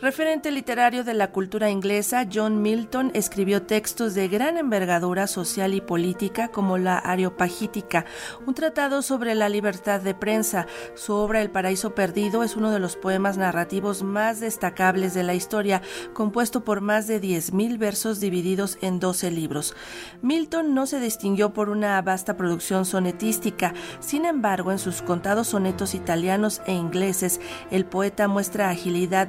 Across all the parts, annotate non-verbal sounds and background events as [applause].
Referente literario de la cultura inglesa, John Milton escribió textos de gran envergadura social y política como la Areopagítica, un tratado sobre la libertad de prensa. Su obra El paraíso perdido es uno de los poemas narrativos más destacables de la historia, compuesto por más de 10.000 versos divididos en 12 libros. Milton no se distinguió por una vasta producción sonetística, sin embargo, en sus contados sonetos italianos e ingleses, el poeta muestra agilidad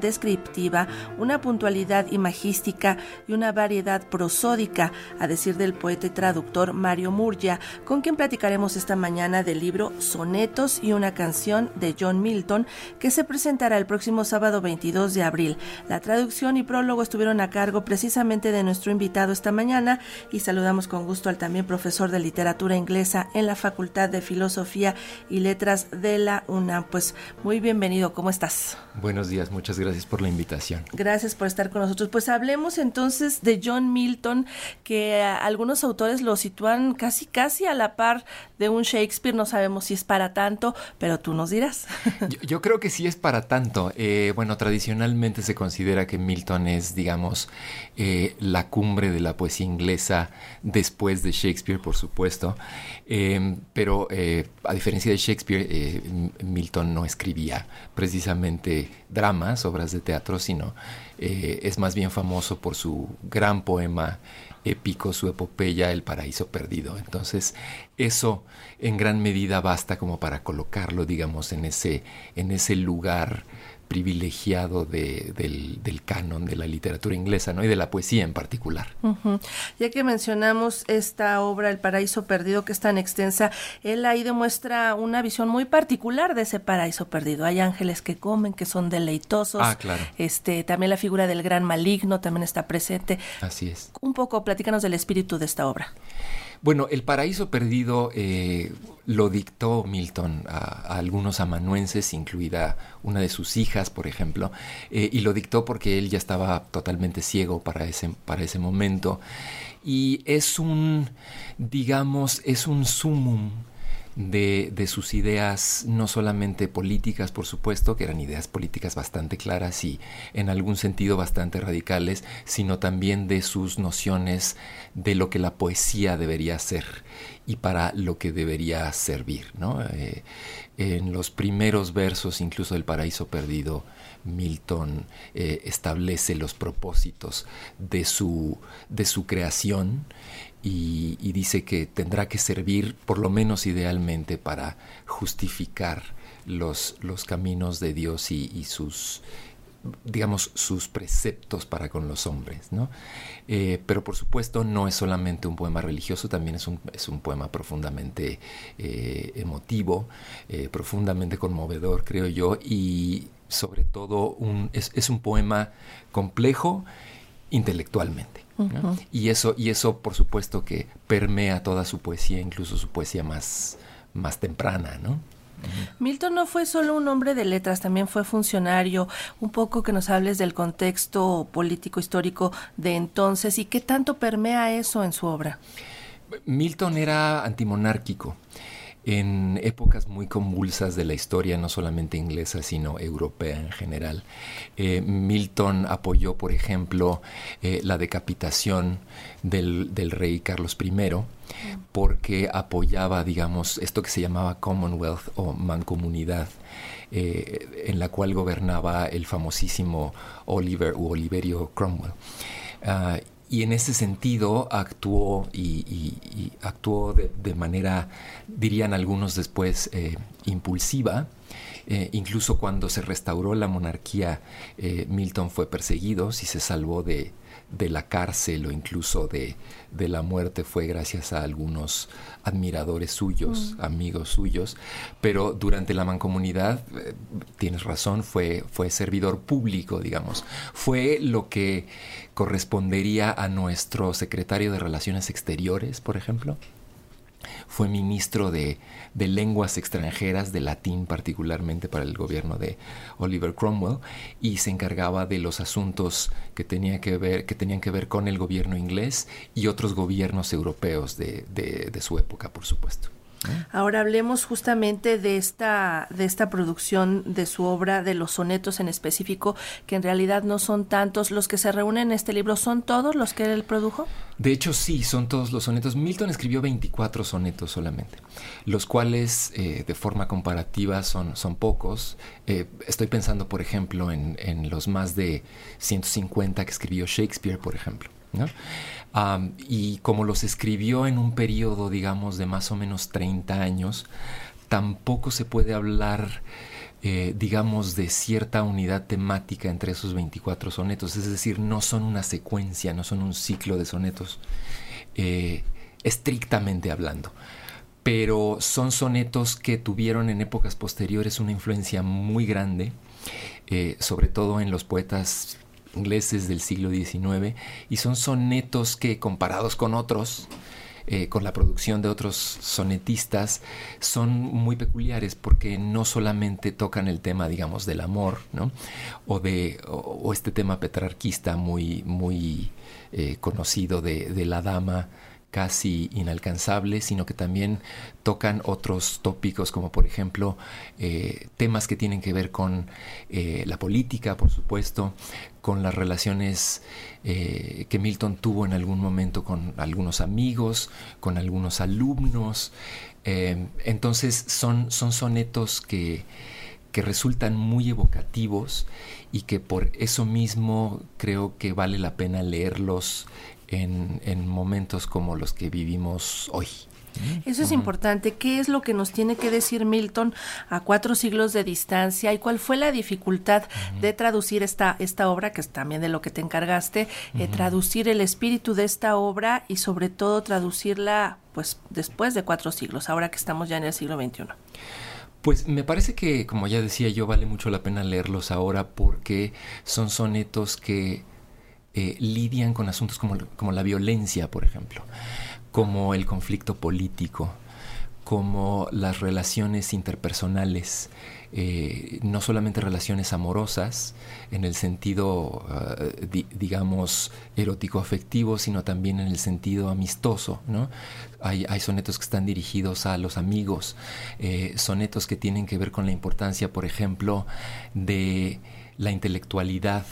una puntualidad imagística y una variedad prosódica, a decir del poeta y traductor Mario Murgia, con quien platicaremos esta mañana del libro Sonetos y una canción de John Milton, que se presentará el próximo sábado 22 de abril. La traducción y prólogo estuvieron a cargo precisamente de nuestro invitado esta mañana y saludamos con gusto al también profesor de literatura inglesa en la Facultad de Filosofía y Letras de la UNAM. Pues muy bienvenido, ¿cómo estás? Buenos días, muchas gracias por la invitación. Gracias por estar con nosotros. Pues hablemos entonces de John Milton, que algunos autores lo sitúan casi casi a la par de un Shakespeare. No sabemos si es para tanto, pero tú nos dirás. [laughs] Yo, creo que sí es para tanto. Eh, bueno, tradicionalmente se considera que Milton es, digamos, eh, la cumbre de la poesía inglesa después de Shakespeare, por supuesto. Eh, pero a diferencia de Shakespeare, Milton no escribía precisamente dramas, obras de teatro, sino eh, es más bien famoso por su gran poema épico, su epopeya El paraíso perdido. Entonces, eso en gran medida basta como para colocarlo, digamos, en ese, en ese lugar privilegiado de, del, canon de la literatura inglesa ¿no? y de la poesía en particular. Ya que mencionamos esta obra, El Paraíso Perdido, que es tan extensa, él ahí demuestra una visión muy particular de ese paraíso perdido. Hay ángeles que comen, que son deleitosos. Ah, claro. Este, también la figura del gran maligno también está presente. Así es. Un poco, platícanos del espíritu de esta obra. Bueno, El Paraíso Perdido eh, lo dictó Milton a, algunos amanuenses, incluida una de sus hijas, por ejemplo, eh, y lo dictó porque él ya estaba totalmente ciego para ese, para ese momento. Y es un, digamos, es un sumum de, sus ideas, no solamente políticas, por supuesto, que eran ideas políticas bastante claras y en algún sentido bastante radicales, sino también de sus nociones de lo que la poesía debería ser y para lo que debería servir. ¿no? Eh, en los primeros versos, incluso del Paraíso Perdido, Milton eh, establece los propósitos de su, de su creación y, dice que tendrá que servir, por lo menos idealmente, para justificar los, los caminos de Dios y, sus digamos, sus preceptos para con los hombres, ¿no? Eh, pero por supuesto no es solamente un poema religioso, también es un, es un poema profundamente eh, emotivo, eh, profundamente conmovedor, creo yo, y sobre todo un, es, es un poema complejo intelectualmente. Y eso, y eso, por supuesto, que permea toda su poesía, incluso su poesía más, más temprana, ¿no? Milton no fue solo un hombre de letras, también fue funcionario. Un poco que nos hables del contexto político histórico de entonces y qué tanto permea eso en su obra. Milton era antimonárquico en épocas muy convulsas de la historia, no solamente inglesa, sino europea en general. Eh, Milton apoyó, por ejemplo, eh, la decapitación del, rey Carlos I, porque apoyaba, digamos, esto que se llamaba Commonwealth o mancomunidad. Eh, en la cual gobernaba el famosísimo Oliver u Oliverio Cromwell. Ah, y en ese sentido actuó y, actuó de, manera, dirían algunos después, eh, impulsiva. Eh, incluso cuando se restauró la monarquía, eh, Milton fue perseguido, si se salvó de, de la cárcel o incluso de, de, la muerte fue gracias a algunos admiradores suyos, mm. amigos suyos, pero durante la mancomunidad, eh, tienes razón, fue, fue servidor público, digamos, fue lo que correspondería a nuestro secretario de Relaciones Exteriores, por ejemplo, fue ministro de, lenguas extranjeras, de latín particularmente para el gobierno de Oliver Cromwell, y se encargaba de los asuntos que, tenía que, ver, que tenían que ver con el gobierno inglés y otros gobiernos europeos de, de su época, por supuesto. Ahora hablemos justamente de esta, de esta producción de su obra, de los sonetos en específico, que en realidad no son tantos. Los que se reúnen en este libro, ¿son todos los que él produjo? De hecho, sí, son todos los sonetos. Milton escribió 24 sonetos solamente, los cuales eh, de forma comparativa son, son pocos. Eh, estoy pensando, por ejemplo, en, los más de 150 que escribió Shakespeare, por ejemplo. Y como los escribió en un periodo, digamos, de más o menos 30 años, tampoco se puede hablar, eh, digamos, de cierta unidad temática entre esos 24 sonetos. Es decir, no son una secuencia, no son un ciclo de sonetos, eh, estrictamente hablando. Pero son sonetos que tuvieron en épocas posteriores una influencia muy grande, eh, sobre todo en los poetas ingleses del siglo XIX y son sonetos que comparados con otros, eh, con la producción de otros sonetistas, son muy peculiares porque no solamente tocan el tema, digamos, del amor, ¿no? O, de, o, este tema petrarquista muy, muy eh, conocido de, de la dama casi inalcanzables, sino que también tocan otros tópicos como por ejemplo eh, temas que tienen que ver con eh, la política, por supuesto, con las relaciones eh, que Milton tuvo en algún momento con algunos amigos, con algunos alumnos. entonces son, son sonetos que, que resultan muy evocativos y que por eso mismo creo que vale la pena leerlos en, momentos como los que vivimos hoy. Eso es importante. ¿Qué es lo que nos tiene que decir Milton a cuatro siglos de distancia y cuál fue la dificultad de traducir esta, esta obra, que es también de lo que te encargaste, eh, traducir el espíritu de esta obra y sobre todo traducirla pues después de cuatro siglos, ahora que estamos ya en el siglo XXI? Pues me parece que, como ya decía yo, vale mucho la pena leerlos ahora porque son sonetos que eh, lidian con asuntos como, como, la violencia, por ejemplo, como el conflicto político, como las relaciones interpersonales, eh, no solamente relaciones amorosas en el sentido, uh, digamos, erótico-afectivo, sino también en el sentido amistoso. ¿no? Hay, hay sonetos que están dirigidos a los amigos, eh, sonetos que tienen que ver con la importancia, por ejemplo, de la intelectualidad,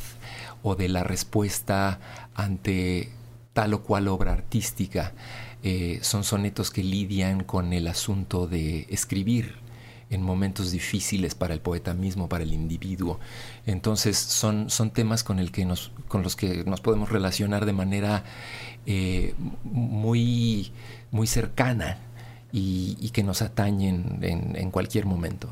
o de la respuesta ante tal o cual obra artística. Eh, son sonetos que lidian con el asunto de escribir en momentos difíciles para el poeta mismo, para el individuo. Entonces son, son temas con, el que nos, con los que nos podemos relacionar de manera eh, muy, muy cercana y, que nos atañen en, cualquier momento.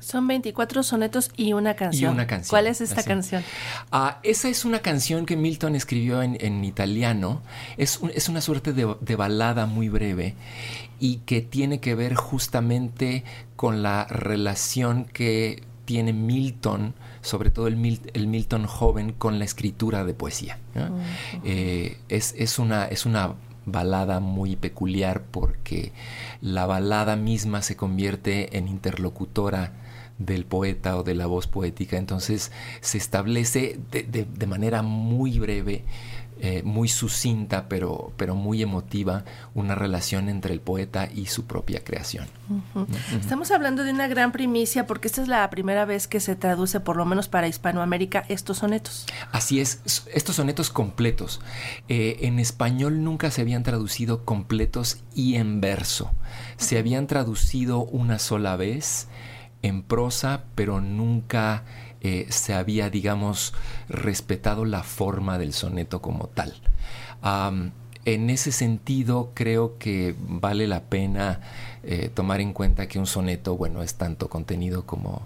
Son 24 sonetos y una canción. una canción. ¿Cuál es esta canción? Ah, esa es una canción que Milton escribió en, italiano. Es, es, una suerte de, balada muy breve y que tiene que ver justamente con la relación que tiene Milton, sobre todo el, Milton joven, con la escritura de poesía. Eh, es, es, una, es una balada muy peculiar porque la balada misma se convierte en interlocutora del poeta o de la voz poética. Entonces se establece de, manera muy breve, eh, muy sucinta, pero, pero muy emotiva, una relación entre el poeta y su propia creación. Estamos hablando de una gran primicia porque esta es la primera vez que se traduce, por lo menos para Hispanoamérica, estos sonetos. Así es, estos sonetos completos. Eh, en español nunca se habían traducido completos y en verso. Se habían traducido una sola vez en prosa, pero nunca eh, se había, digamos, respetado la forma del soneto como tal. en ese sentido, creo que vale la pena eh, tomar en cuenta que un soneto, bueno, es tanto contenido como,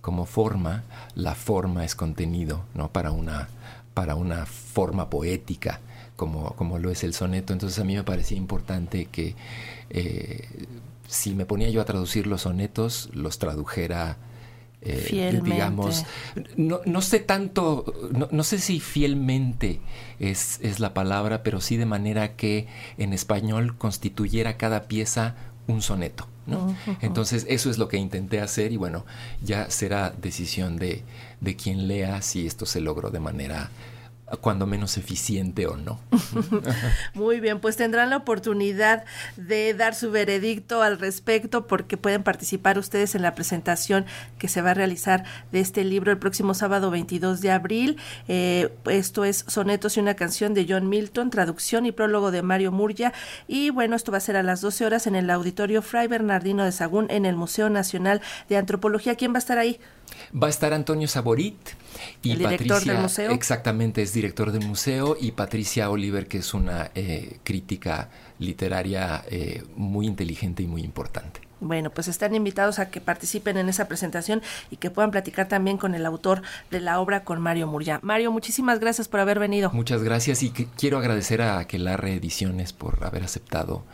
como forma. La forma es contenido, ¿no? Para una, para una forma poética, como, como lo es el soneto. Entonces a mí me parecía importante que eh, si me ponía yo a traducir los sonetos, los tradujera, eh, digamos, no, no, sé tanto, no, sé si fielmente es, es, la palabra, pero sí de manera que en español constituyera cada pieza un soneto. ¿no? Entonces eso es lo que intenté hacer y bueno, ya será decisión de, de quien lea si esto se logró de manera cuando menos eficiente o no. [laughs] Muy bien, pues tendrán la oportunidad de dar su veredicto al respecto porque pueden participar ustedes en la presentación que se va a realizar de este libro el próximo sábado 22 de abril. Eh, esto es Sonetos y una canción de John Milton, traducción y prólogo de Mario Murgia. Y bueno, esto va a ser a las 12 horas en el auditorio Fray Bernardino de Sagún en el Museo Nacional de Antropología. ¿Quién va a estar ahí? Va a estar Antonio Saborit y ¿El director Patricia, del museo? Exactamente, es director del museo y Patricia Oliver, que es una eh, crítica literaria eh, muy inteligente y muy importante. Bueno, pues están invitados a que participen en esa presentación y que puedan platicar también con el autor de la obra, con Mario Murya. Mario, muchísimas gracias por haber venido. Muchas gracias y que quiero agradecer a Aquelarre Ediciones por haber aceptado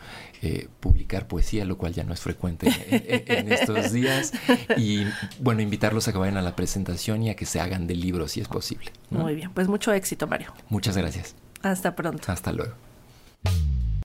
eh, publicar poesía, lo cual ya no es frecuente en, en, en, estos días. Y bueno, invitarlos a que vayan a la presentación y a que se hagan de libros si es posible. ¿no? Muy bien, pues mucho éxito, Mario. Muchas gracias. Hasta pronto. Hasta luego.